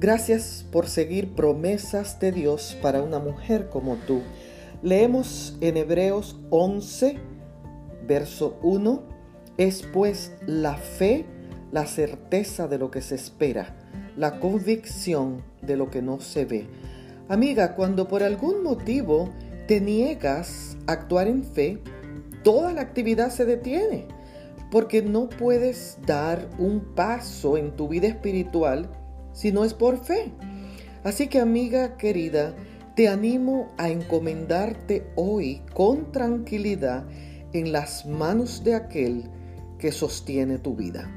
Gracias por seguir promesas de Dios para una mujer como tú. Leemos en Hebreos 11, verso 1, es pues la fe, la certeza de lo que se espera, la convicción de lo que no se ve. Amiga, cuando por algún motivo te niegas a actuar en fe, toda la actividad se detiene, porque no puedes dar un paso en tu vida espiritual si no es por fe. Así que amiga querida, te animo a encomendarte hoy con tranquilidad en las manos de aquel que sostiene tu vida.